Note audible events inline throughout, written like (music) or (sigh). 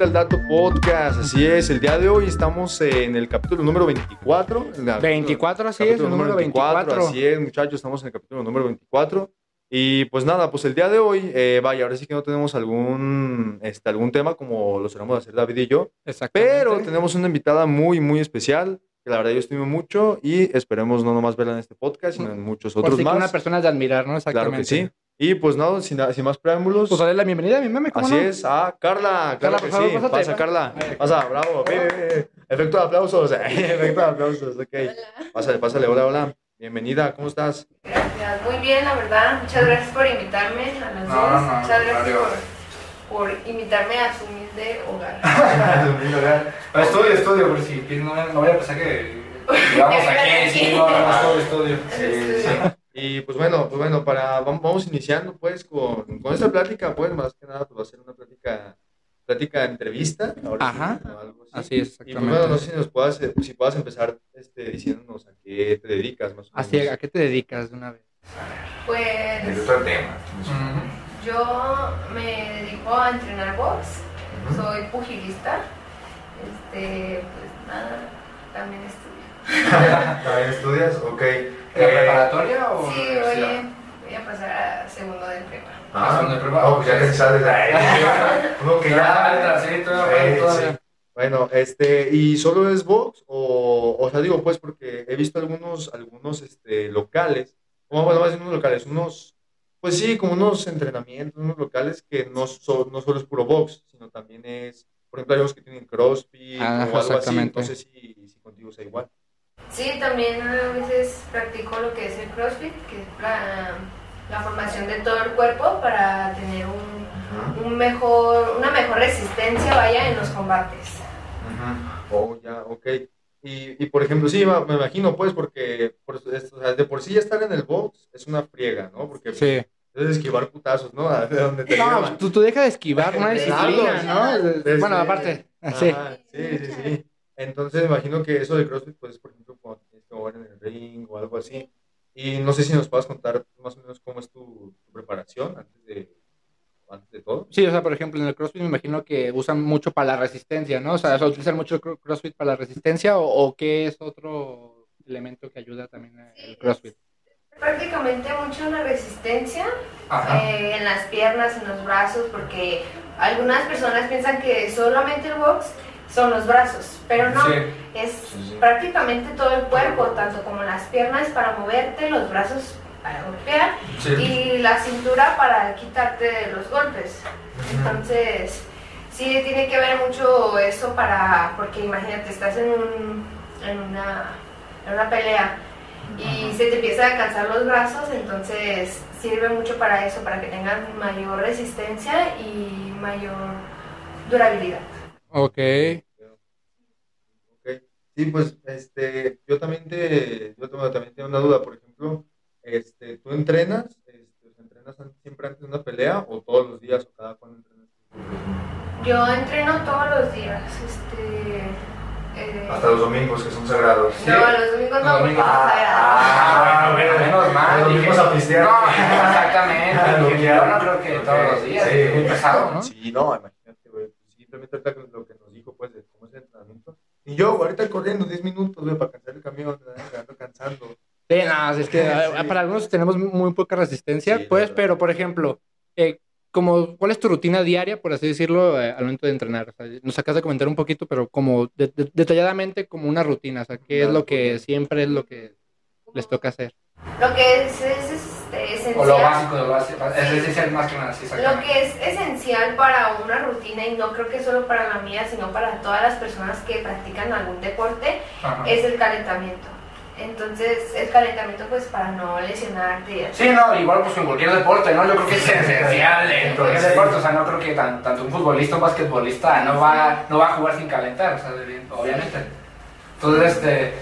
Suelta el Dato Podcast. Así es, el día de hoy estamos en el capítulo número 24. el capítulo- 24, así es, capítulo el número 24. Así es, muchachos, estamos en el capítulo número 24. Y pues nada, pues el día de hoy, eh, vaya, ahora sí que no tenemos algún, este, algún tema como lo solemos hacer David y yo, Exactamente. pero tenemos una invitada muy, muy especial, que la verdad yo estimo mucho y esperemos no nomás verla en este podcast, sino en muchos Por otros si que más. una persona es de admirar, ¿no? Claro Exactamente. que sí. Y pues nada, sin, sin más preámbulos. Pues dale la bienvenida a mi meme, ¿cómo Así no? es, ah, Carla, claro Carla, que favor, sí, pásate, pasa pa- Carla, pasa, bravo, efecto de aplausos, (laughs) efecto de aplausos, ok, pásale, pásale, hola, hola, bienvenida, ¿cómo estás? Gracias, muy bien, la verdad. Muchas gracias por invitarme a No, dos. no, no, Muchas gracias por, por invitarme a su humilde hogar. (laughs) Estudio, estudio, por si no, no voy a pensar que (laughs) llevamos aquí, sí, no, no, estudio, estudio. Sí, sí. Y pues bueno, pues bueno, para, vamos, vamos iniciando pues con, con esta plática, pues más que nada pues va a ser una plática, plática de entrevista, ahora Ajá. o algo así. Así es, Y pues bueno, no exactamente. sé si nos puedas, eh, si puedas empezar este, diciéndonos a qué te dedicas más o menos. Así, ¿a qué te dedicas de una vez? Pues el tema. yo me dedico a entrenar box. Soy pugilista. Este, pues nada, también estudio. (laughs) ¿También estudias? Ok. ¿La Eh, preparatoria o Sí, universidad? oye, voy a pasar a segundo de prepa. Ah, son de prueba. no, pues ya que sales de. Uno (laughs) que ya. Sí, todavía, Sí, todavía. sí. Bueno, este, ¿y solo es box? O, o sea, digo, pues, porque he visto algunos, algunos este, locales, como bueno, más unos locales, unos, pues sí, como unos entrenamientos, unos locales que no, so- no solo es puro box, sino también es, por ejemplo, hay unos que tienen CrossFit Ajá, o algo así, no sé si, si contigo sea igual. Sí, también a veces practico lo que es el CrossFit, que es la, la formación de todo el cuerpo para tener un, un mejor, una mejor resistencia, vaya, en los combates. Oh, ya, ok. Y, y por ejemplo, sí, me imagino, pues, porque por, o sea, de por sí ya estar en el box es una friega, ¿no? Porque Sí. es esquivar putazos, ¿no? (laughs) De donde te No, tú, tú dejas de esquivar (laughs) una disciplina, ¿no? Desde- Bueno, aparte, sí. Sí, sí, sí. Entonces, me imagino que eso de CrossFit, pues, por ejemplo, cuando tienes que mover en el ring o algo así. Y no sé si nos puedas contar más o menos cómo es tu, tu preparación antes de, antes de todo. Sí, o sea, por ejemplo, en el CrossFit me imagino que usan mucho para la resistencia, ¿no? O sea, ¿se utilizan mucho el cro- CrossFit para la resistencia o, o qué es otro elemento que ayuda también el CrossFit? Prácticamente mucho en la resistencia, eh, en las piernas, en los brazos, porque algunas personas piensan que solamente el box son los brazos, pero no, Sí. es Sí, sí. prácticamente todo el cuerpo, tanto como las piernas para moverte, los brazos para golpear y la cintura para quitarte los golpes. Entonces, sí tiene que ver mucho eso para, porque imagínate, estás en, un, en, una, en una pelea y se te empiezan a cansar los brazos, entonces sirve mucho para eso, para que tengan mayor resistencia y mayor durabilidad. Ok. Ok. Sí, pues este, yo también te, yo tengo- también tengo una duda, por ejemplo, este, ¿tú entrenas, este, entrenas siempre antes de una pelea o todos los días o cada cuándo entrenas? Yo entreno todos los días, este... eh, los domingos, que son sagrados. no, los domingos no, Los domingos. son sagrados. Ah, bueno, bueno, menos mal. Los domingos a pistear. No, (laughs) exactamente. (laughs) Yo no creo que todos los días. sí. es muy pesado, ¿no? Sí, no, imagínate, Simplemente ahorita lo que nos dijo, pues, de cómo es el entrenamiento. Y yo, ahorita corriendo 10 minutos, güey, para cansar el camión, ando cansando. Sí, no, es que Sí. para algunos tenemos muy poca resistencia, Sí, pues, pero por ejemplo, eh, como, ¿cuál es tu rutina diaria, por así decirlo, eh, al momento de entrenar? O sea, nos acabas de comentar un poquito, pero como de- de- detalladamente como una rutina, o sea, ¿qué es Una lo que siempre es lo que les toca hacer? Lo que es, es, este, esencial. O lo básico de lo básico. Es esencial más que nada, sí, Lo que es esencial para una rutina, y no creo que solo para la mía, sino para todas las personas que practican algún deporte, Ajá. es el calentamiento. Entonces, el calentamiento, pues, para no lesionarte. Sí, no, igual pues en cualquier deporte, ¿no? Yo creo que es esencial en cualquier Sí. deporte, o sea, no creo que tan- tanto un futbolista o un basquetbolista no va, no va a jugar sin calentar, o sea, de- obviamente. Entonces, este,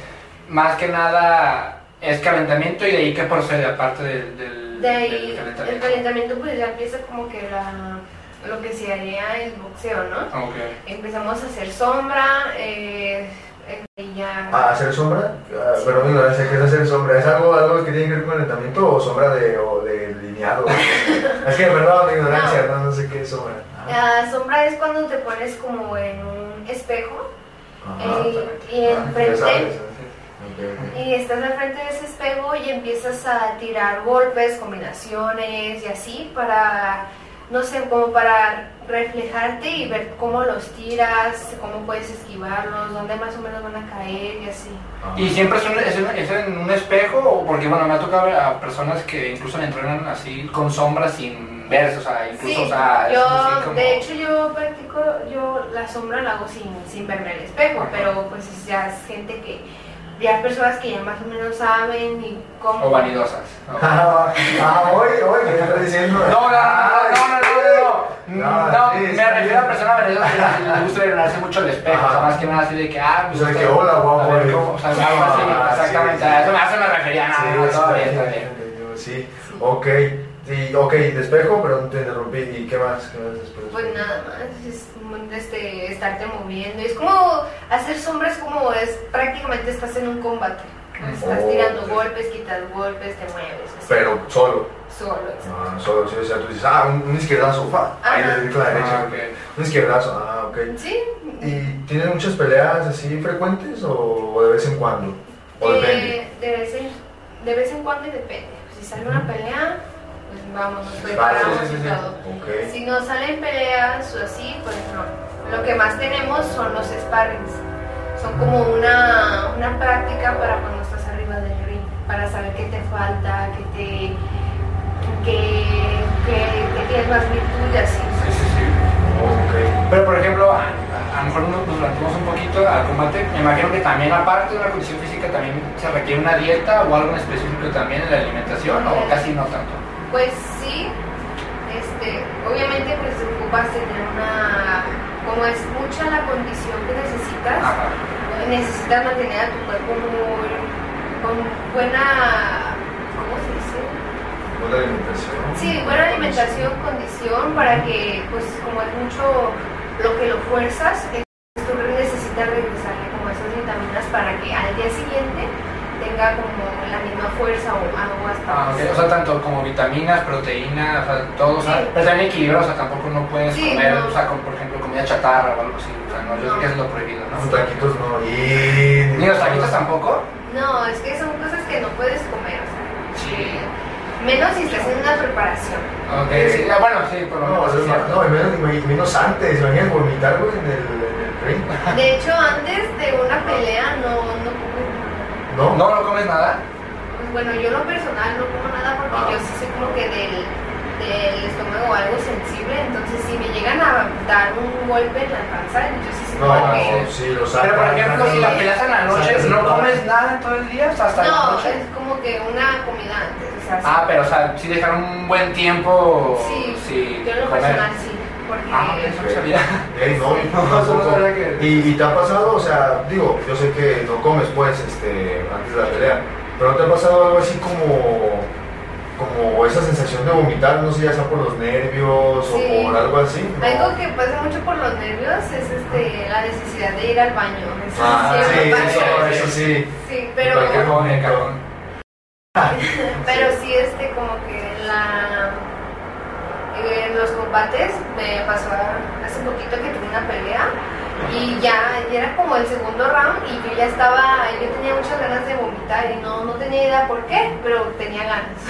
más que nada es calentamiento y de ahí qué procede aparte del, del, De ahí, del el calentamiento. calentamiento, pues, ya empieza como que la, lo que se haría el boxeo, ¿no? Ok. Empezamos a hacer sombra, eh, eh, y ya... ¿A hacer sombra? Ah, Pero mi ignorancia, ¿qué es hacer sombra? ¿Es algo, algo que tiene que ver con calentamiento o sombra de, o de lineado? es que, perdón, mi ignorancia, no, no sé qué es sombra. La sombra es cuando te pones como en un espejo Ajá. eh, y Ah, enfrente ya sabes, ok, ok. y estás al frente de ese espejo y empiezas a tirar golpes, combinaciones y así para, no sé, como para reflejarte y ver cómo los tiras, cómo puedes esquivarlos, dónde más o menos van a caer y así. Ajá. ¿Y siempre es, un- es en- es en un espejo? o Porque bueno, me ha tocado a personas que incluso le entrenan así con sombras sin verse, o sea, incluso, Sí, o sea, yo, así como- de hecho yo practico, yo la sombra la hago sin, sin verme al espejo, Ajá. pero pues es ya es gente que, ya personas que ya más o menos saben y cómo... O vanidosas. ¿no? (laughs) Ah, ah, oye, oye, ¿qué estás diciendo? No, no, no, no, no, no, no, no, No, me refiero a personas vanidosas que les gusta mirarse mucho al espejo, o sea, más que nada así de que, ah, O sea, gusta- que hola, guapo, a ver cómo- O sea, algo así, Ah, exactamente, sí, a sí. eso me, refería, Sí, no, está todo bien, bien, está bien. Sí, ok. Sí, ok, despejo, pero no te interrumpí. ¿Y qué más? ¿Qué más después? Pues nada más, es este, estarte moviendo. Es como hacer sombras, como es prácticamente estás en un combate. Estás Oh, tirando ok. golpes, quitas golpes, te mueves. así, Pero solo. solo. exacto. Ah, solo, sí, o sea, tú dices, ah, un, un izquierdazo, fa. Ahí le dedico la derecha. Ah, ok. Un izquierdazo, ah, ok. Sí, ¿Y tienes muchas peleas así frecuentes o, o de vez en cuando? ¿O depende? eh, de, vez en, de vez en cuando y depende. Si sale una pelea, vamos, nos preparamos y todo. Ok. Si no salen peleas o así, pues no. Lo que más tenemos son los sparrings. Son como una, una práctica para cuando estás arriba del ring, para saber qué te falta, qué te que, que tienes más virtud y así. Sí, sí, sí. Pero por ejemplo, a, lo mejor nos nos un poquito al combate. Me imagino que también, aparte de una condición física, también se requiere una dieta o algo en específico también en la alimentación, o casi no tanto. Pues sí, este, obviamente pues ocupas tener una, como es mucha la condición que necesitas, Ajá. necesitas mantener a tu cuerpo muy, con buena, ¿cómo se dice? Buena alimentación. Sí, buena alimentación, condición, para que, pues, como es mucho lo que lo fuerzas, eh, tu cuerpo necesita regresarle como esas vitaminas para que tenga como la misma fuerza o algo hasta Ah, ok. O sea, tanto como vitaminas, proteínas, o sea, todo, o sea, Sí. pero también equilibrio, o sea, tampoco no puedes Sí, comer, no. o sea, como por ejemplo comida chatarra o algo así, o sea, no, yo No. sé que es lo prohibido, ¿no? Los taquitos no. Y... ¿Ni los taquitos tampoco? No, es que son cosas que no puedes comer, o sea, Sí. menos si estás en una preparación. Ok, sí, ah, bueno, sí, por lo No, menos no, y menos, menos antes. Imagínate vomitar, güey, en el, en el ring. De hecho, antes de una pelea no, no como ¿No? ¿No, no comes nada? Pues bueno, yo en lo personal no como nada porque Ah. yo sí soy como que del, del estómago algo sensible, entonces si me llegan a dar un golpe en la panza, yo sí siento No, que... sí, lo Pero sacan. por ejemplo, si la peleas en la noche, el ¿no comes nada en todo el día? O sea, hasta la No, noche. es como que una comida antes, o sea, Ah, pero o sea, sí dejar un buen tiempo sí, sin yo en lo comer. personal sí, porque... Ah, eso no sabía. (laughs) Ey, no, yo No, eso no tampoco. sabía que- ¿Y, y te ha pasado, o sea, digo, yo sé que no comes pues este, antes de la pelea, pero ¿te ha pasado algo así como, como esa sensación de vomitar, no sé, ya sea por los nervios Sí. o por algo así? ¿no? Algo que pasa mucho por los nervios es este, la necesidad de ir al baño. Eso Ah, sí, pasa. eso, eso sí. Sí, En pero... cualquier momento. (laughs) Pero sí, este, como que los combates me pasó hace poquito que tuve una pelea y ya, ya era como el segundo round y yo ya estaba, yo tenía muchas ganas de vomitar y no, no tenía idea por qué, pero tenía ganas.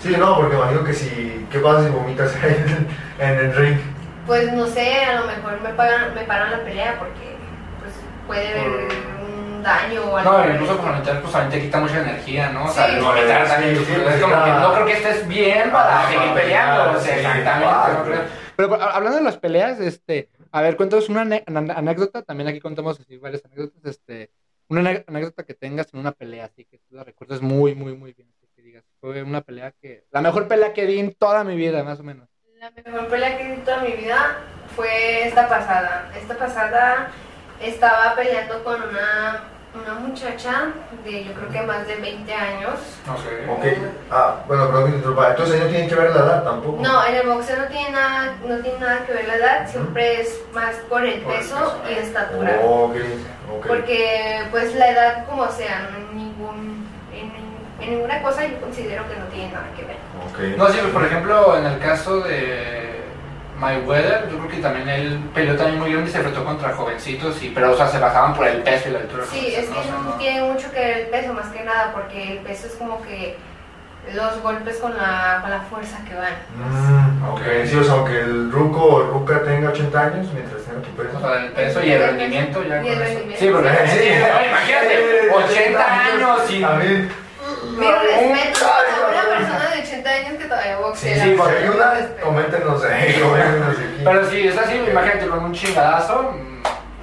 Sí, no, porque imagino que si, ¿qué pasa si vomitas ahí en, en el ring? Pues no sé, a lo mejor me paran, me paran la pelea porque pues puede haber Daño o algo. No, incluso por vomitar, pues también te quita mucha energía, ¿no? O sea, Sí. el vomitar también, Sí, pues, sí, es como que no creo que estés bien para Ah, seguir peleando, o sea, sí, exactamente, no. Pero por- hablando de las peleas, este, a ver, cuéntanos una anécdota, también aquí contamos así varias anécdotas, este, una anécdota que tengas en una pelea, así que tú la recuerdes muy, muy, muy bien, así que digas, fue una pelea que, la mejor pelea que di en toda mi vida, más o menos. La mejor pelea que visto en mi vida fue esta pasada. Esta pasada estaba peleando con una, una muchacha de yo creo que más de 20 años. No sé. Ok. Ah, bueno, perdón que te interrumpa. Entonces no tienen que ver la edad tampoco. No, en el boxeo no tiene nada, no tiene nada que ver la edad, siempre es más por el Por el peso peso, y eh. estatura. Ok, ok. Porque pues la edad como sea, no en ningún, en, en ninguna cosa yo considero que no tiene nada que ver. Ok. No, sí, por ejemplo, en el caso de Mayweather, yo creo que también él peleó también muy grande y se enfrentó contra jovencitos, y, pero o sea, se basaban por el peso y la altura. Sí, es que O no tiene mucho que ver el peso, más que nada, porque el peso es como que los golpes con la, con la fuerza que van. Mm, ok, sí, o sea, aunque el ruco o ruca tenga 80 años, mientras tenga tu O peso. sea, el peso y el rendimiento ya Y el rendimiento. Sí, porque Sí. sí, no, imagínate, (laughs) 80 años y... A mí, Mi respeto a una persona de 80 años que todavía sí, boxea. sí, porque una, coméntenos ahí, (laughs) coméntenos aquí. Pero si es así, imagínate con un chingadazo, mm,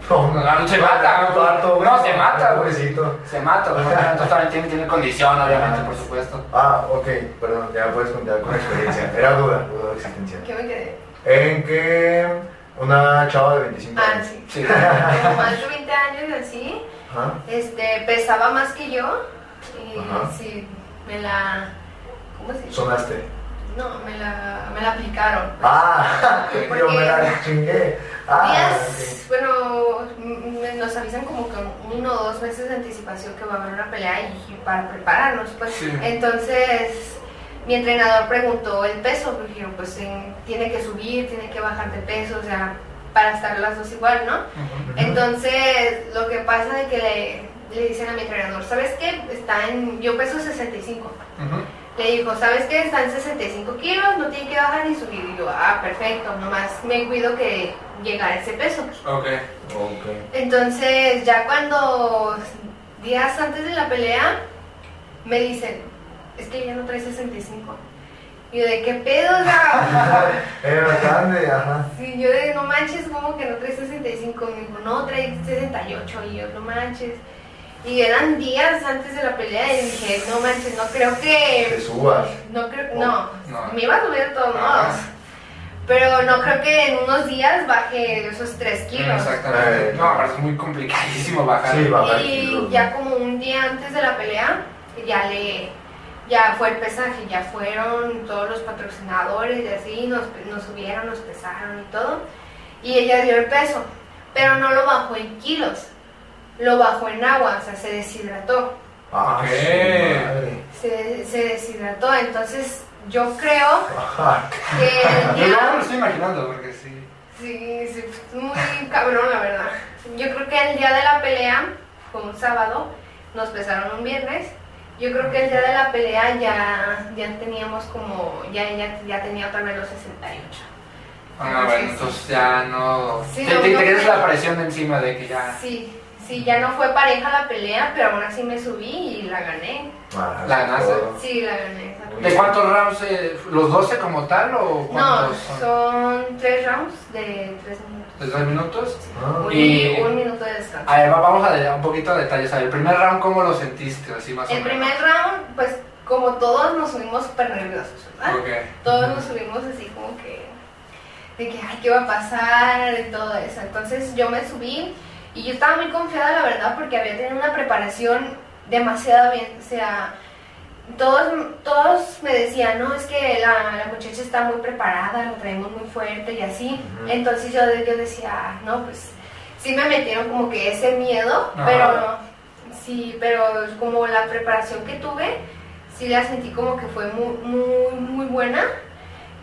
No, no, se mata, no, se mata, güey. Pobrecito. se mata, güey. (laughs) entonces también tiene, tiene condición, obviamente, por supuesto. Ah, ok, perdón, ya puedes contar con experiencia. Era duda, duda existencial. ¿Qué me quedé? En que una chava de 25 Ah, años. sí. Sí. Como más de 20 años y así, este, pesaba más que yo. Y Ajá. sí, me la. ¿Cómo se dice? Sonaste. No, me la, me la aplicaron. Ah, ¿Por (laughs) (laughs) yo me la chingué. Ah, Días, bueno, nos avisan como con uno o dos meses de anticipación que va a haber una pelea y, para prepararnos, pues. Sí. Entonces, mi entrenador preguntó el peso, porque dijeron, pues en- tiene que subir, tiene que bajar de peso, o sea, para estar las dos igual, ¿no? Entonces, lo que pasa es que le, le dicen a mi entrenador, ¿sabes qué? Está en, yo peso 65. Ujú. Le dijo, ¿sabes qué? Está en 65 kilos, no tiene que bajar ni subir. Y yo, ah, perfecto, nomás me cuido que llegar a ese peso. Ok. Ok. Entonces, ya cuando días antes de la pelea, me dicen, es que ya no trae 65. Y yo, ¿de qué pedo? O sea, (laughs) Era grande, ajá. Sí, yo de no manches, como que no trae 65. Me dijo, no, trae 68. Y yo, no manches. Y eran días antes de la pelea y dije, no manches, no creo Te que. subas. No creo no, No. Me iba a subir de todos modos. Pero no creo que en unos días baje esos 3 kilos. Exactamente. Eh. No, pero es muy complicadísimo bajar. Sí, bajar Y kilos, ya como un día antes de la pelea, ya le. Ya fue el pesaje, ya fueron todos los patrocinadores y así, nos, nos subieron, nos pesaron y todo. Y ella dio el peso, pero no lo bajó en kilos, lo bajó en agua, o sea, se deshidrató. Ah, madre. Se, se deshidrató, entonces yo creo Ajá. que (laughs) el Yo no me lo día. estoy imaginando porque sí. Sí, sí, es muy cabrón, la verdad. Yo creo que el día de la pelea, fue un sábado, nos pesaron un viernes. Yo creo que el día de la pelea ya, ya teníamos como, ya ella ya tenía otra vez los 68. Ah, bueno, entonces ya no. Sí, te, no, te, no te quedas creo. la presión de encima de que ya. Sí, sí, ya no fue pareja la pelea, pero aún así me subí y la gané. Ah, ¿La ganaste? Sí, la gané. ¿De cuántos rounds? eh, ¿Los 12 como tal o No, cuántos son? son tres rounds de tres minutos. ¿De ¿De dos minutos? Ah, Un, Y- un minuto de descanso. A ver, va- vamos a dar un poquito de detalles. A ver, el primer round, ¿cómo lo sentiste? Así más o El menos. primer round, pues como todos nos subimos súper nerviosos, ¿verdad? Ok. Todos nos subimos así como que, de que, ay, ¿qué va a pasar? Y todo eso. Entonces yo me subí y yo estaba muy confiada, la verdad, porque había tenido una preparación demasiado bien. O sea, todos, todos me decían, no, es que la, la muchacha está muy preparada, la traemos muy fuerte y así. Entonces yo, yo decía, "Ah, no, pues sí me metieron como que ese miedo, pero no. Sí, pero como la preparación que tuve, sí la sentí como que fue muy, muy, muy buena.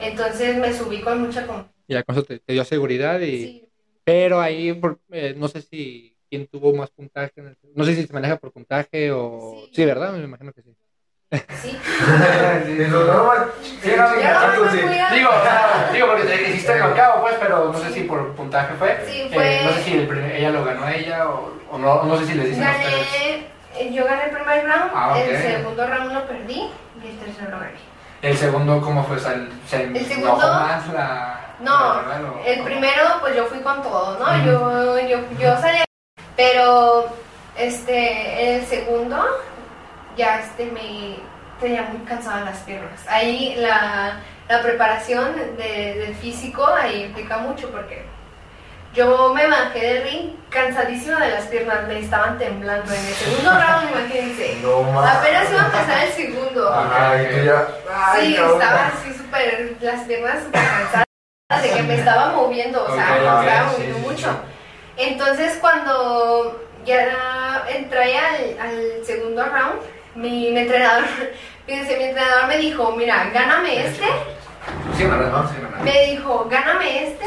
Entonces me subí con mucha confianza. Y ya con eso te, te dio seguridad y... Sí, Pero ahí, por- eh, no sé si quién tuvo más puntaje. en el- No sé si se maneja por puntaje o... Sí. Sí, ¿verdad? Me imagino que sí. sí. (laughs) Digo, digo porque te hiciste el knockout, pues, pero no sé si por puntaje fue. Sí, Eh, fue- no sé si el primer- ella lo ganó ella o, o no, no sé si les dicen a ustedes. Gané, eh, yo gané el primer round, Ah, ok. el segundo round lo perdí y el tercero lo gané. El segundo, ¿cómo fue? Se El segundo- más la. No, la rival, o- el primero pues yo fui con todo, ¿no? Yo, yo, yo salí, pero este, el segundo ya este me tenía muy cansada las piernas. Ahí la, la preparación de- del físico ahí implica mucho porque yo me bajé del ring cansadísima de las piernas, me estaban temblando en el segundo round, imagínense. No. Apenas iba a empezar el segundo. Ajá, y tú ya. Ay, Sí, cabrón. estaba así súper, las piernas súper cansadas de que me estaba moviendo, o sea, me estaba moviendo sí, mucho. sí. Entonces cuando ya entré al, al segundo round, mi, mi entrenador, (laughs) fíjense, mi entrenador me dijo, mira, gáname este Sí, me dijo, gáname este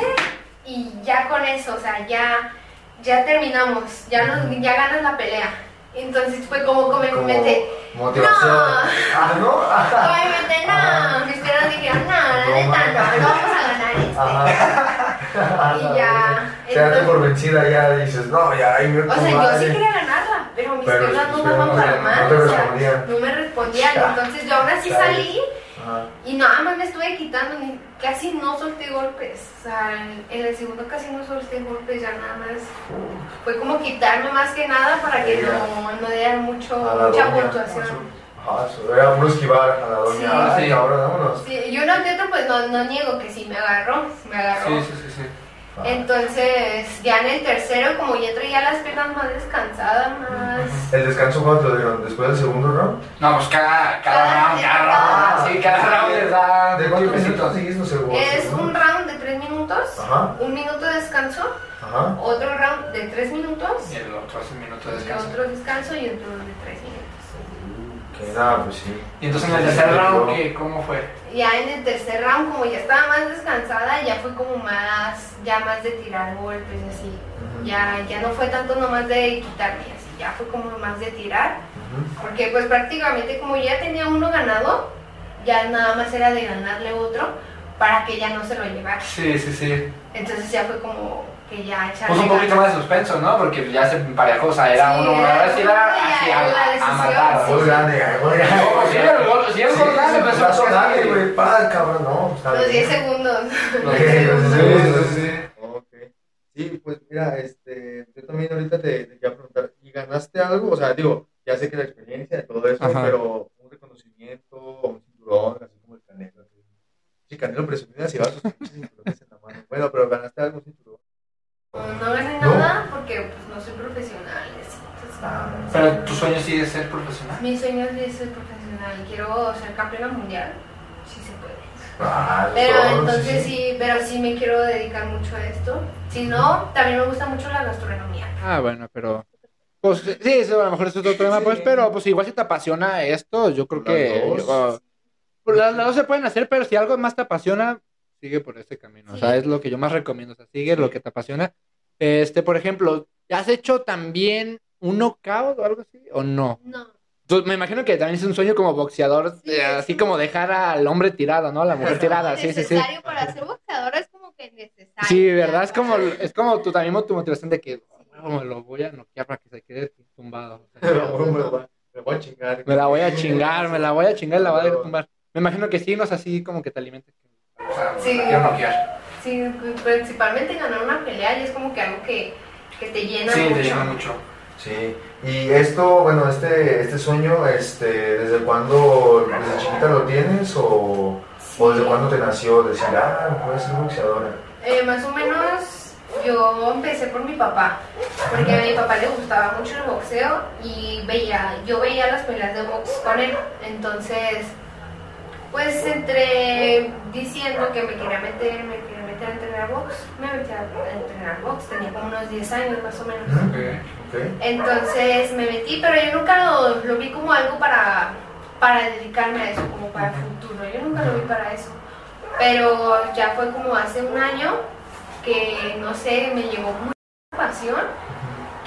y ya con eso, o sea, ya, ya terminamos, ya, nos, ya ganas la pelea. Entonces fue como como Como mente, motivación. No. (laughs) Ah, ¿no? obviamente Ajá. no, mis piernas dijeron, no, la No, neta no, no vamos a ganar este. Ajá. (laughs) (laughs) Y ya, Se date entonces- por vencida ya dices, no, ya, ahí me O sea, yo sí quería ganarla, pero mis Pero piernas no sí, daban no, para no más, te o sea, no me respondían. Entonces yo así Chale. salí Ajá. y nada más me estuve quitando, ni, casi no solté golpes. O sea, en, en el segundo casi no solté golpes, ya nada más. Fue como quitarme más que nada para que no, no dieran mucho, mucha doña. puntuación. Ajá, eso, era puro esquivar a la doña. Sí. Ay, Sí. cabrón, vámonos. Sí, y uno que otro, pues no, no niego que sí me agarró, me agarró. Sí, sí, sí, sí. Ah. Entonces, ya en el tercero, como ya traía las piernas más descansadas, más. ¿El descanso cuánto dieron? ¿Después del segundo round? No, pues cada, cada Cada- round, cada Ah, round, sí, cada round les da ¿De cuántos minutos seguís? No sé, vos, Es un round de tres minutos, Ajá, un minuto de descanso, ajá. otro round de tres minutos, Y el otro hace un minuto de y descanso. otro descanso y otro de tres minutos. Pues sí. Y entonces en el tercer round, ¿qué, ¿cómo fue? Ya en el tercer round, como ya estaba más descansada, ya fue como más, ya más de tirar golpes y así. Ya, ya no fue tanto nomás de quitarme así, ya fue como más de tirar. Porque pues prácticamente como ya tenía uno ganado, ya nada más era de ganarle otro para que ya no se lo llevara. Sí, sí, sí. Entonces ya fue como que ya Puso un poquito más de suspenso, ¿no? Porque ya se emparejó, o sea, era Sí, uno, era era ya así era la a, a matar. sí. Muy grande, sí, el gol, sí, el gol grande, pues, es grande, que- güey. Pa, cabrón, no. Los 10 bien. segundos. (laughs) Los Sí, 10 los segundos. Sí, sí, pues mira, este, yo también ahorita te, te quería preguntar, ¿y ganaste algo? O sea, digo, ya sé que la experiencia de todo eso, Ajá. pero un reconocimiento, un cinturón, así como el Canelo. Sí, Canelo presumido así va sus pinches cinturones en la mano. Bueno, pero ganaste algún cinturón. No, no gané ¿No? nada porque pues no soy profesional. entonces, Ah, Pero tu sueño sí es ser profesional. Mi sueño es ser profesional. Quiero ser campeona mundial. Sí se puede. Ah, Pero todo, entonces sí, pero sí me quiero dedicar mucho a esto. Si no, también me gusta mucho la gastronomía. Ah, bueno, pero. Pues sí, eso a lo mejor es otro tema, pues, pero pues igual si te apasiona esto, yo creo Las que. dos. yo- pues, las, las dos se pueden hacer, pero si algo más te apasiona, sigue por ese camino. O sea, Sí. es lo que yo más recomiendo. O sea, sigue lo que te apasiona. Este, por ejemplo, ¿has hecho también un knockout o algo así? ¿O no? No. Tú- me imagino que también es un sueño como boxeador, Sí, eh, así como dejar al hombre tirado, ¿no? A la mujer tirada, sí, sí, sí. necesario para ser boxeadora es como que necesario. Sí, ¿verdad? Es como, es como tu, también tu motivación de que "Oh, me lo voy a noquear para que se quede tumbado. O sea, (laughs) Me voy me voy a chingar. me la voy a chingar, me la voy a chingar y la voy a dejar tumbar. Me imagino que sí, no es así como que te alimentes. O sea, Sí. quiero noquear. Sí, principalmente ganar una pelea y es como que algo que, que te llena Sí, mucho. te llena mucho. Sí, y esto, bueno, este, este sueño, este, ¿desde cuándo, desde chiquita lo tienes o, o desde cuándo te nació decir, ah, puedes ser boxeadora? Eh, más o menos yo empecé por mi papá, porque a mi papá le gustaba mucho el boxeo y veía, yo veía las peleas de box con él. Entonces, pues entre diciendo que me quería meter, me quería meter a entrenar box, me metí a entrenar box, tenía como unos 10 años más o menos. Ujú. Ok. Ok. Entonces me metí, pero yo nunca lo, lo vi como algo para, para dedicarme a eso, como para el futuro. Yo nunca lo vi para eso. Pero ya fue como hace un año que, no sé, me llevó mucha pasión,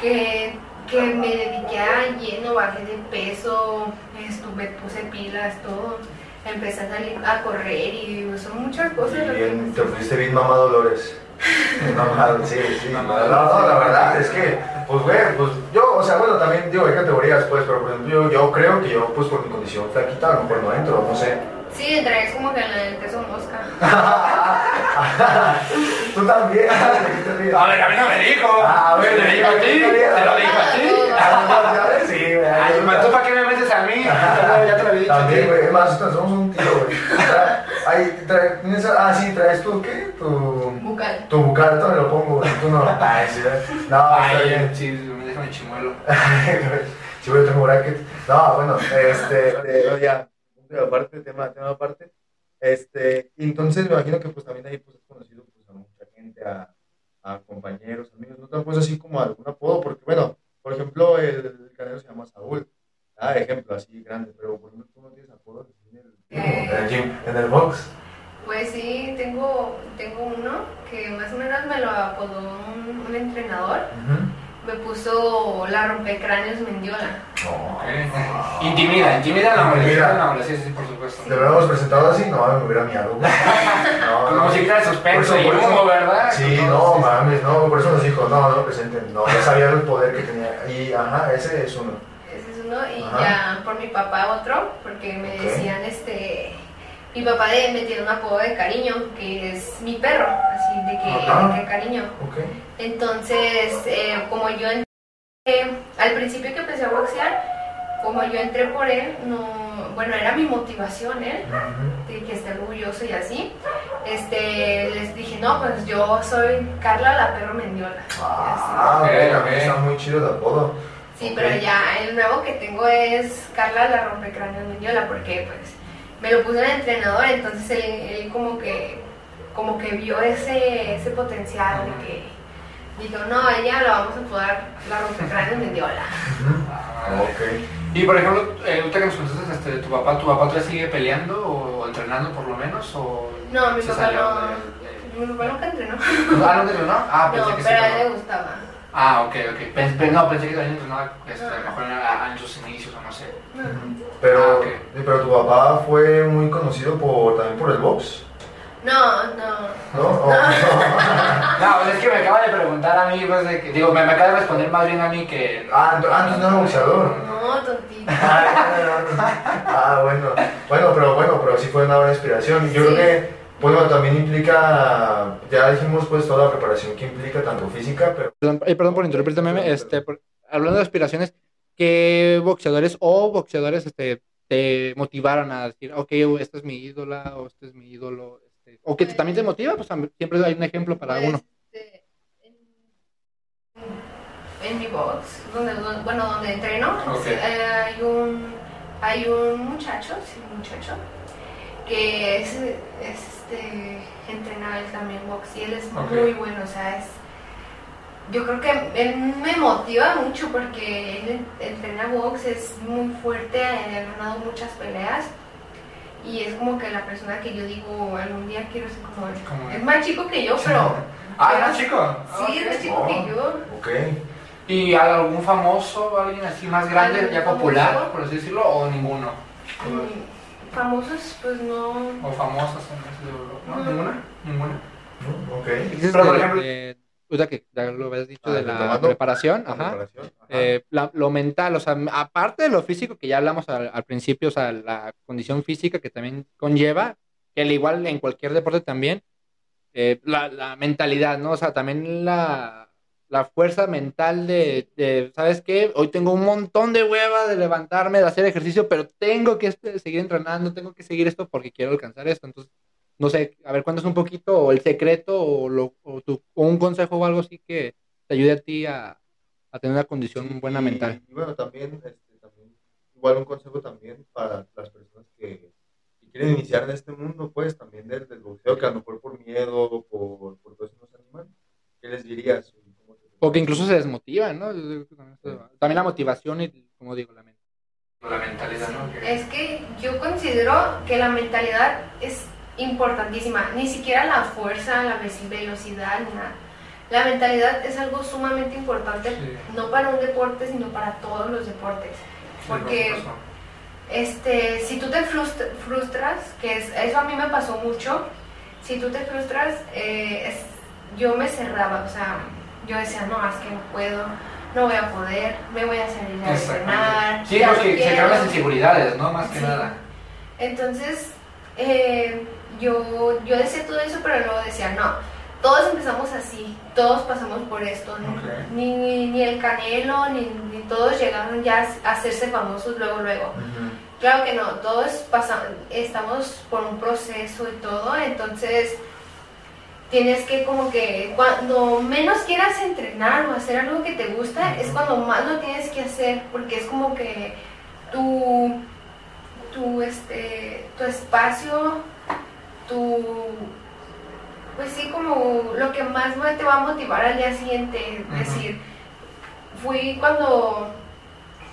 que, que me dediqué a lleno, bajé de peso, estuve, puse pilas, todo. Empecé a salir a correr y son muchas cosas. Y bien, te pusiste bien mamá Dolores. (laughs) Mamá, sí, sí. (laughs) No, Mamá no, la verdad es que, pues, güey, pues yo, o sea, bueno, también digo, hay categorías, pues, pero por ejemplo, yo, yo creo que yo, pues, por mi condición flaquita, a lo mejor no entro, no sé. Sí, traes como que en el peso mosca. (laughs) Tú también. ¿qué (laughs) te? A ver, a mí no me dijo. Ah, bueno, te lo dijo a ti. Te lo dijo a ti. Ah, ves, sí, güey. Ay, ¿tú para qué me metes a mí? Ya te lo había dicho. También, güey, es más, somos un tiro, güey. (laughs) Ahí, trae- tienes- ah, sí, traes tu, ¿qué? Tu, Bucal. tu bucal, me lo pongo, güey, tú no. Ay, sí, no, está Ay, bien. sí, me dejan el chimuelo. Si voy a tener bracket. No, bueno, este, eh, ya, pero aparte, tema, tema aparte. Este, entonces me imagino que pues también ahí pues has conocido pues, a mucha gente, a, a compañeros, amigos, no te pues así como algún apodo, porque bueno, por ejemplo, el, el canero se llama Saúl, ah, ejemplo así grande, pero por ejemplo tú no tienes apodo en el, en el gym, en el box. Pues sí, tengo, tengo uno que más o menos me lo apodó un, un entrenador. Uh -huh me puso la rompecráneos Mendiola. No. Ok. Intimida, intimida la hombre, Intimida. intimida la hombre, sí, sí, por supuesto. ¿Le hubiéramos presentado así? No, me hubiera miado. (laughs) No, Como no. musiquita de suspenso Por y humo. ¿verdad? Sí, Con no, mames, no, por eso nos dijo, no, no lo presenten, no, ya sabía el poder que tenía. Y, ajá, ese es uno. Ese es uno. Y Ajá. ya por mi papá otro, porque me decían, este... Mi papá de- me tiene un apodo de cariño, que es mi perro, así de que, Ajá. de que cariño. Entonces, eh, como yo entré, al principio que empecé a boxear, como yo entré por él, no, bueno, era mi motivación él, Ujú. de que esté orgulloso y así. Este, les dije, no, pues yo soy Carla la perro Mendiola. Ah, ok. está muy chido el apodo. Sí, pero ya el nuevo que tengo es Carla la rompecráneos Mendiola, porque pues me lo puso el entrenador, entonces él, él como que como que vio ese, ese potencial de que dijo, no, ella la vamos a apodar la rompecráneos. Ujú. Ah, Ok. Y por ejemplo, eh, ahorita que nos contaste este, de tu papá, ¿tu papá todavía sigue peleando o entrenando por lo menos? O No, mi papá no. de- Mi papá nunca entrenó. de- Ah, no entrenó. Ah, pensé No, que pero a él le gustaba. Ah, ok, ok. Pens- pe- no, pensé que también entrenaba este, a lo mejor en, en sus inicios o no sé. Pero, Ah, pero tu papá fue muy conocido por, también por el box, No, no. ¿no? Oh, no. (laughs) No, pues es que me acaba de preguntar a mí, pues, de que- digo, me, me acaba de responder más bien a mí que... Ah, ent- ah, no era boxeador. No, tontito. Ah, bueno. Bueno, pero bueno, pero sí fue una buena inspiración. Yo Sí. creo que, bueno, también implica, ya dijimos pues toda la preparación que implica, tanto física, pero Perdón, eh, perdón por interrumpirte, meme. Este, por- hablando de aspiraciones, ¿qué boxeadores o boxeadores este, te motivaron a decir, ok, esta es mi ídola o este es mi ídolo? Este, o que te- también te motiva, pues siempre hay un ejemplo para Pues, uno. este, en, en mi box, donde, donde- bueno, donde entreno, eh, hay un hay un muchacho, sí, un muchacho, que es, es este entrena él también box y él es muy bueno, o sea, es yo creo que él me motiva mucho porque él entrena box, es muy fuerte, ha ganado muchas peleas y es como que la persona que yo digo algún día quiero ser como él. Es más chico que yo, pero (laughs) Ah, ¿era chico? sí, es más chico Oh. que yo. ok. ¿Y algún famoso, alguien así más grande, ¿Algún ya popular, famoso? por así decirlo, o ninguno? Mm, Famosos, pues no. ¿O famosas en ese libro? ¿No? No. ¿Ninguna? ¿Ninguna? Mm, Ok. Pero, por ejemplo- ahorita que ya lo habías dicho Ah, de la preparación, La ajá. preparación, ajá. Eh, la- lo mental, o sea, aparte de lo físico que ya hablamos al, al principio, o sea, la condición física que también conlleva, que al igual en cualquier deporte también, eh, la, la mentalidad, ¿no? O sea, también la, la fuerza mental de, de, ¿sabes qué? Hoy tengo un montón de hueva de levantarme, de hacer ejercicio, pero tengo que seguir entrenando, tengo que seguir esto porque quiero alcanzar esto. Entonces, no sé, a ver, cuéntanos un poquito o el secreto o, lo, o, tu- o un consejo o algo así que te ayude a ti a, a tener una condición buena mental. Y bueno, también, este, también, igual un consejo también para las personas que, que quieren iniciar en este mundo, pues también del, del boxeo, que a lo mejor por miedo, por, por todo eso no se animan. ¿Qué les dirías? ¿Cómo te- O que incluso se desmotivan, ¿no? También, la motivación y, como digo, la mentalidad, Es que yo considero que la mentalidad es importantísima. Ni siquiera la fuerza, la ve- velocidad, ni nada. La mentalidad es algo sumamente importante, Sí. no para un deporte, sino para todos los deportes. Porque este, si tú te frust- frustras, que es, eso a mí me pasó mucho, si tú te frustras, eh, es- yo me cerraba, o sea, yo decía, no, es que no puedo, no voy a poder, me voy a salir a entrenar. Exactamente. Sí, porque se crean quiero". las inseguridades, ¿no? Más que Sí. nada. Entonces, eh, yo, yo decía todo eso, pero luego decía, no, todos empezamos así, todos pasamos por esto, ¿no? Ni, ni, ni el Canelo, ni, ni todos llegaron ya a hacerse famosos luego, luego. Claro que no, todos pasamos, estamos por un proceso y todo, entonces tienes que como que cuando menos quieras entrenar o hacer algo que te gusta, es cuando más lo tienes que hacer, porque es como que tu, tu, este, tu espacio, tu, pues sí, como lo que más te va a motivar al día siguiente, Ujú. decir, fui cuando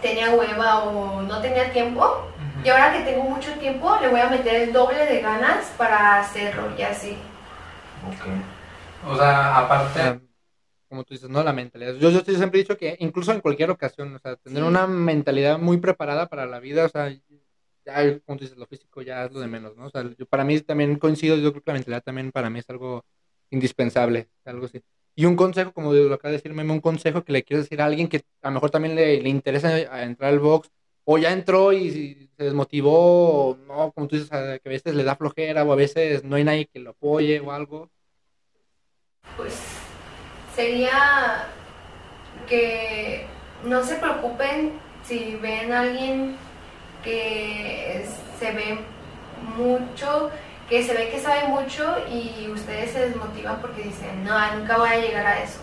tenía hueva o no tenía tiempo, y ahora que tengo mucho tiempo, le voy a meter el doble de ganas para hacerlo y así. O sea, aparte, Ah, como tú dices, ¿no? La mentalidad. Yo, yo siempre he dicho que incluso en cualquier ocasión, o sea, tener Sí. una mentalidad muy preparada para la vida, o sea, ya, como tú dices, lo físico ya es lo de menos, ¿no? O sea, yo, para mí también coincido, yo creo que la mentalidad también para mí es algo indispensable, algo así. Y un consejo, como lo acaba de decir Memo, un consejo que le quiero decir a alguien que a lo mejor también le, le interesa entrar al box, o ya entró y se desmotivó, o no, como tú dices, que a veces le da flojera, o a veces no hay nadie que lo apoye o algo. Pues sería que no se preocupen si ven a alguien que se ve mucho, que se ve que sabe mucho y ustedes se desmotivan porque dicen, no, nunca voy a llegar a eso.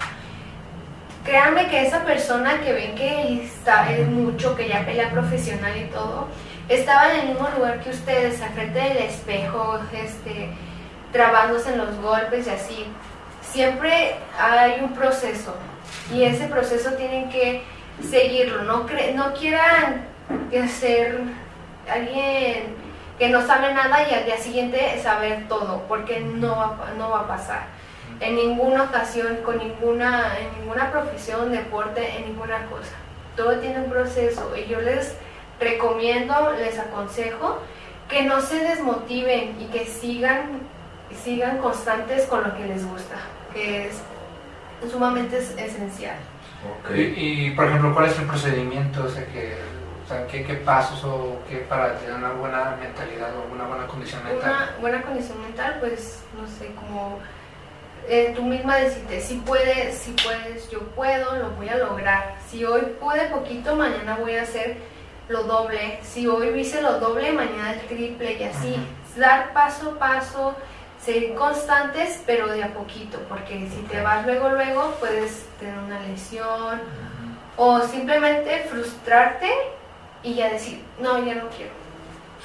Créanme que esa persona que ven que sabe mucho, que ya pelea profesional y todo, estaba en el mismo lugar que ustedes, al frente del espejo, este, trabándose en los golpes y así. Siempre hay un proceso y ese proceso tienen que seguirlo. No, no quieran ser alguien que no sabe nada y al día siguiente saber todo, porque no va, no va a pasar. En ninguna ocasión, con ninguna, en ninguna profesión, deporte, en ninguna cosa. Todo tiene un proceso y yo les recomiendo, les aconsejo que no se desmotiven y que sigan, sigan constantes con lo que les gusta, que es sumamente es- esencial. Ok. Y, y, por ejemplo, ¿cuál es el procedimiento? O sea, que, o sea ¿qué, qué pasos o qué para tener una buena mentalidad o una buena condición mental? Una buena condición mental, pues, no sé, como eh, tú misma decirte, si puedes, si puedes, yo puedo, lo voy a lograr. Si hoy pude poquito, mañana voy a hacer lo doble. Si hoy hice lo doble, mañana el triple y así. Dar paso a paso, ser constantes, pero de a poquito, porque si te vas luego, luego, puedes tener una lesión o simplemente frustrarte y ya decir, no, ya no quiero.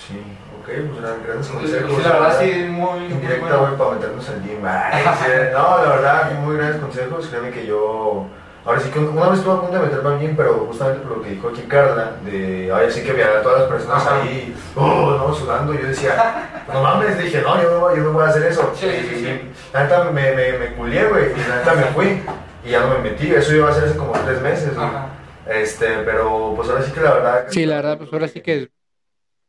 Sí, ok, pues eran grandes Sí, consejos. la verdad, sí, muy, muy Indirecta, bueno. güey, para meternos al gym. Ay, sí, no, la verdad, muy grandes consejos. Créeme que yo. Ahora sí que una vez estuve a punto de meterme al gym, pero justamente por lo que dijo aquí Carla, de. Ay, sí que veía a todas las personas Ajá. ahí, oh, no, sudando. Yo decía, no mames, dije, no, yo no, yo no voy a hacer eso. Sí, sí, sí. Y La neta me, me, me culié, güey, y la neta me fui. Y ya no me metí. Eso iba a ser hace como tres meses, güey. Este, pero pues ahora sí que la verdad. Sí, la verdad, pues ahora sí que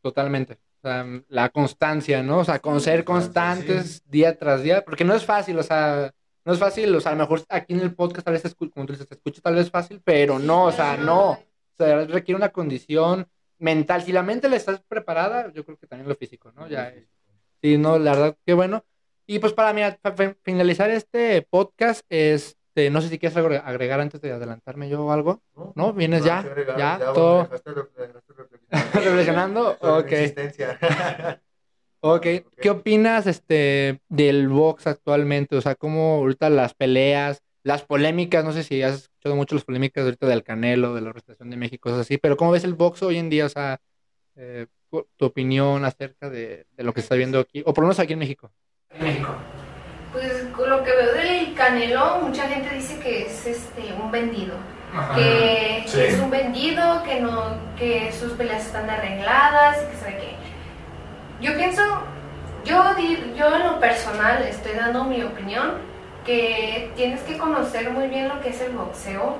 totalmente. O sea, la constancia, ¿no? O sea, con ser constantes día tras día, porque no es fácil, o sea, no es fácil, o sea, a lo mejor aquí en el podcast tal vez, escu- como tú dices, se escucha tal vez fácil, pero no, o sea, no. O sea, requiere una condición mental. Si la mente la estás preparada, yo creo que también lo físico, ¿no? Ya, sí, no, la verdad, qué bueno. Y pues para mí, para finalizar este podcast, este, no sé si quieres agregar antes de adelantarme yo algo. ¿No? ¿Vienes ya? hay que agregar, ¿Ya? dejaste (laughs) reflexionando. Ok. (laughs) Ok, ¿qué opinas este del box actualmente? O sea, cómo ahorita las peleas, las polémicas, no sé si has escuchado mucho las polémicas ahorita del Canelo, de la Organización de México, cosas así, pero ¿cómo ves el box hoy en día? O sea, eh, tu opinión acerca de, de lo que se está viendo aquí, o por lo menos aquí en México. En México. Pues con lo que veo del Canelo, mucha gente dice que es este un vendido. Que, Sí. que es un vendido, que no, que sus peleas están arregladas, y que sabe qué. Yo pienso, yo, yo en lo personal estoy dando mi opinión, que tienes que conocer muy bien lo que es el boxeo,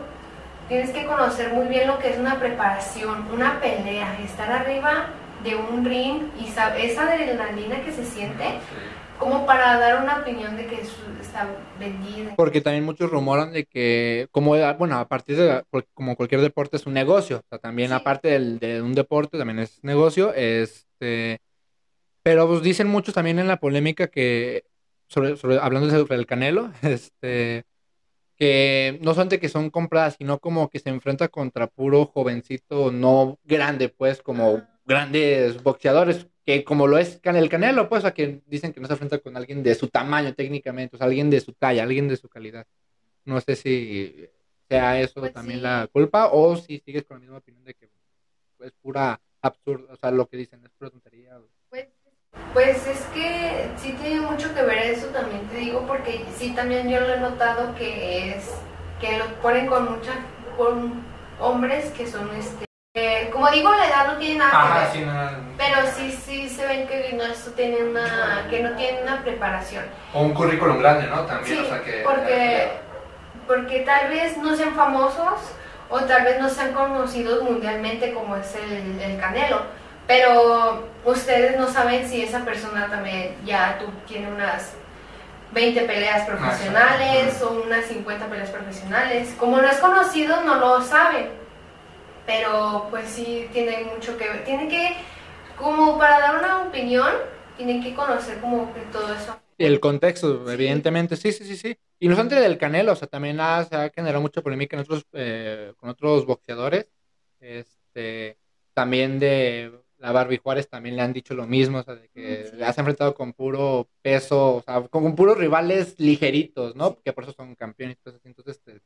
tienes que conocer muy bien lo que es una preparación, una pelea, estar arriba de un ring y esa adrenalina que se siente, como para dar una opinión de que es- está vendida. Porque también muchos rumoran de que, como, bueno, a partir de, como cualquier deporte es un negocio, o sea, también Sí. aparte del- de un deporte también es negocio, este, pero pues dicen muchos también en la polémica que, sobre, sobre- hablando sobre el Canelo, (laughs) este, que no solamente que son compradas, sino como que se enfrenta contra puro jovencito no grande, pues, como grandes boxeadores, que como lo es el Canelo, pues, a que dicen que no se enfrenta con alguien de su tamaño técnicamente, o sea, alguien de su talla, alguien de su calidad. No sé si sea eso Pues también sí. la culpa o si sigues con la misma opinión de que es pura absurdo, o sea, lo que dicen es pura tontería. o- Pues, pues es que sí tiene mucho que ver eso también te digo porque sí también yo lo he notado que es que lo ponen con muchas con hombres que son este eh, como digo la edad no tiene nada que Ajá, ver sí, no. pero sí sí se ven que no tiene una que no tienen una preparación O un currículum grande, ¿no? También, sí o sea que. porque porque tal vez no sean famosos o tal vez no sean conocidos mundialmente como es el, el Canelo, pero ustedes no saben si esa persona también ya tú, tiene unas 20 peleas profesionales o unas 50 peleas profesionales. Como no es conocido, no lo saben, pero pues sí tiene mucho que ver. Tiene que, como para dar una opinión, tienen que conocer como que todo eso. El contexto, evidentemente, sí, sí, sí, sí. Y no solamente del Canelo, o sea, también ha, se ha generado mucha polémica en otros, eh, con otros boxeadores. Este, también de la Barbie Juárez también le han dicho lo mismo, o sea, de que Sí. le has enfrentado con puro peso, o sea, con puros rivales ligeritos, ¿no? Que por eso son campeones así. Entonces, este,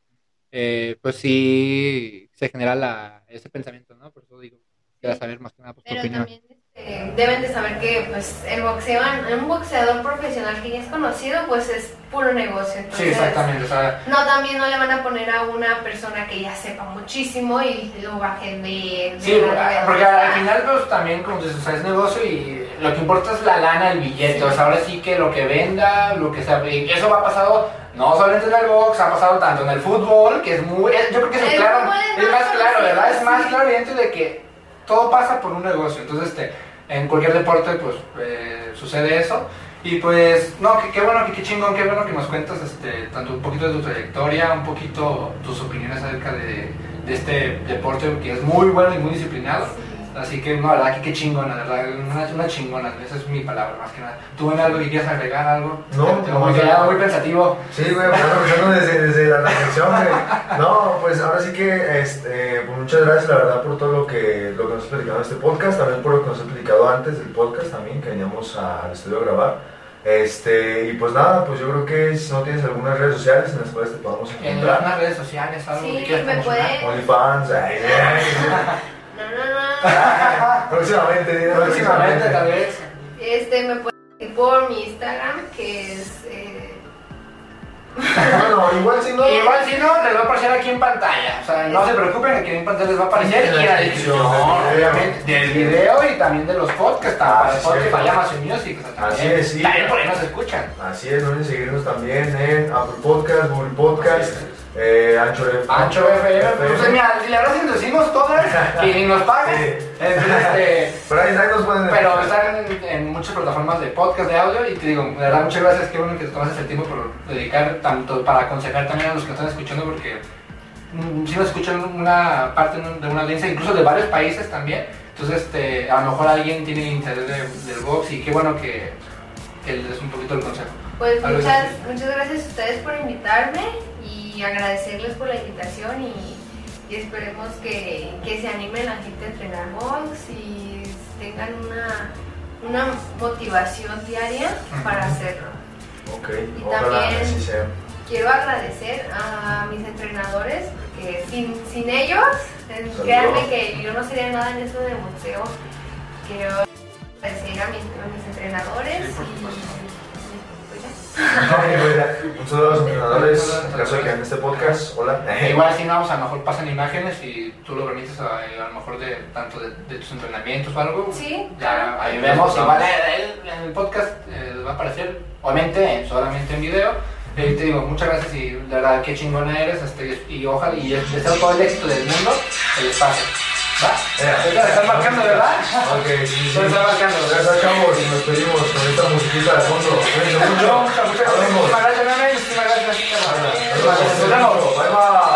eh, pues sí se genera la, ese pensamiento, ¿no? Por eso digo, quería saber más que nada pues, tu Pero opinión. también este, deben de saber que pues el boxeo, un boxeador profesional que ya es conocido, pues es puro negocio. Sí, Entonces, exactamente. O sea, No, también no le van a poner a una persona que ya sepa muchísimo y lo bajen de... de Sí, la- porque al final pues también como dices, o sea, es negocio y lo que importa es la lana, el billete, o sea, ahora sí que lo que venda, lo que sea, y eso va pasado no solamente en el box, ha pasado tanto en el fútbol, que es muy, es- yo creo que es El claro, es es más claro, ¿verdad? Es más claro evidente de que todo pasa por un negocio, entonces este, en cualquier deporte pues eh, sucede eso. Y pues, no, qué bueno, qué chingón, qué bueno que nos cuentas este, tanto un poquito de tu trayectoria, un poquito tus opiniones acerca de, de este deporte que es muy bueno y muy disciplinado. Así que, no, la verdad que qué chingona, la verdad, una, una chingona, esa es mi palabra más que nada. ¿Tú ven algo que quieras agregar, algo? No, Te- no, ya. muy pensativo. Sí, güey, escuchando desde, desde la reflexión, güey. No, pues ahora sí que, este, pues muchas gracias, la verdad, por todo lo que, lo que nos has platicado en este podcast, también por lo que nos has platicado antes del podcast también, que veníamos al estudio a grabar. Este, y pues nada, pues yo creo que si no tienes algunas redes sociales en las cuales te podamos En encontrar, las redes sociales, algo Sí, que quieras me pueden- OnlyFans, ay, ay. (laughs) (laughs) próximamente, Próximamente, tal vez. Este, me pueden seguir por mi Instagram, que es... eh, (laughs) Bueno, igual si no. Igual si no, les va a aparecer aquí en pantalla. O sea, no se preocupen, aquí en pantalla les va a aparecer En la y la descripción descripción, del video. obviamente, del video y también de los podcasts, Ah, sí, Spotify. Amazon Music. O sea, también, Así es, sí. También por ahí nos escuchan. Así es, no olviden seguirnos también en Apple Podcast, Google Podcast, eh, Ancho FM. Ancho FM. Pues, mira, si la verdad si nos decimos todas y ni nos pagan, Sí. entonces, este, (laughs) Pero ahí, ahí nos pueden Pero están en, en muchas plataformas de podcast, de audio, y te digo, de verdad, muchas gracias, qué bueno que te tomas el tiempo por dedicar tanto para aconsejar también a los que nos están escuchando, porque mm, si nos escuchan una parte de una audiencia, incluso de varios países también, entonces este, a lo mejor alguien tiene interés de- del box, y qué bueno que, que les des un poquito el consejo. Pues muchas, muchas gracias a ustedes por invitarme y agradecerles por la invitación y, y esperemos que, que se anime la gente a entrenar box y tengan una, una motivación diaria para hacerlo. Y también- así. Quiero agradecer a mis entrenadores porque sin, sin ellos, eh, Saludos. créanme que yo no sería nada en eso de boxeo. Quiero agradecer a mis, a mis entrenadores Sí, por y Un saludo a los entrenadores, en caso de que en este podcast, hola. E igual si no, vamos, a lo mejor pasan imágenes y tú lo permites a, a lo mejor de tanto de, de tus entrenamientos o algo. Sí, Ya ahí vemos, igual él, en el podcast eh, va a aparecer, obviamente solamente en video. Eh, te digo, muchas gracias y de verdad qué chingona eres este, y ojalá y deseo todo el éxito del mundo el espacio. ¿Va? Ya. Ahorita le están marcando, ¿verdad? Ok, sí, sí. Lo están marcando. Ya está, chavos, y nos pedimos con esta musiquita de fondo. Muchas, gracias. Muchísimas gracias. Nos vemos.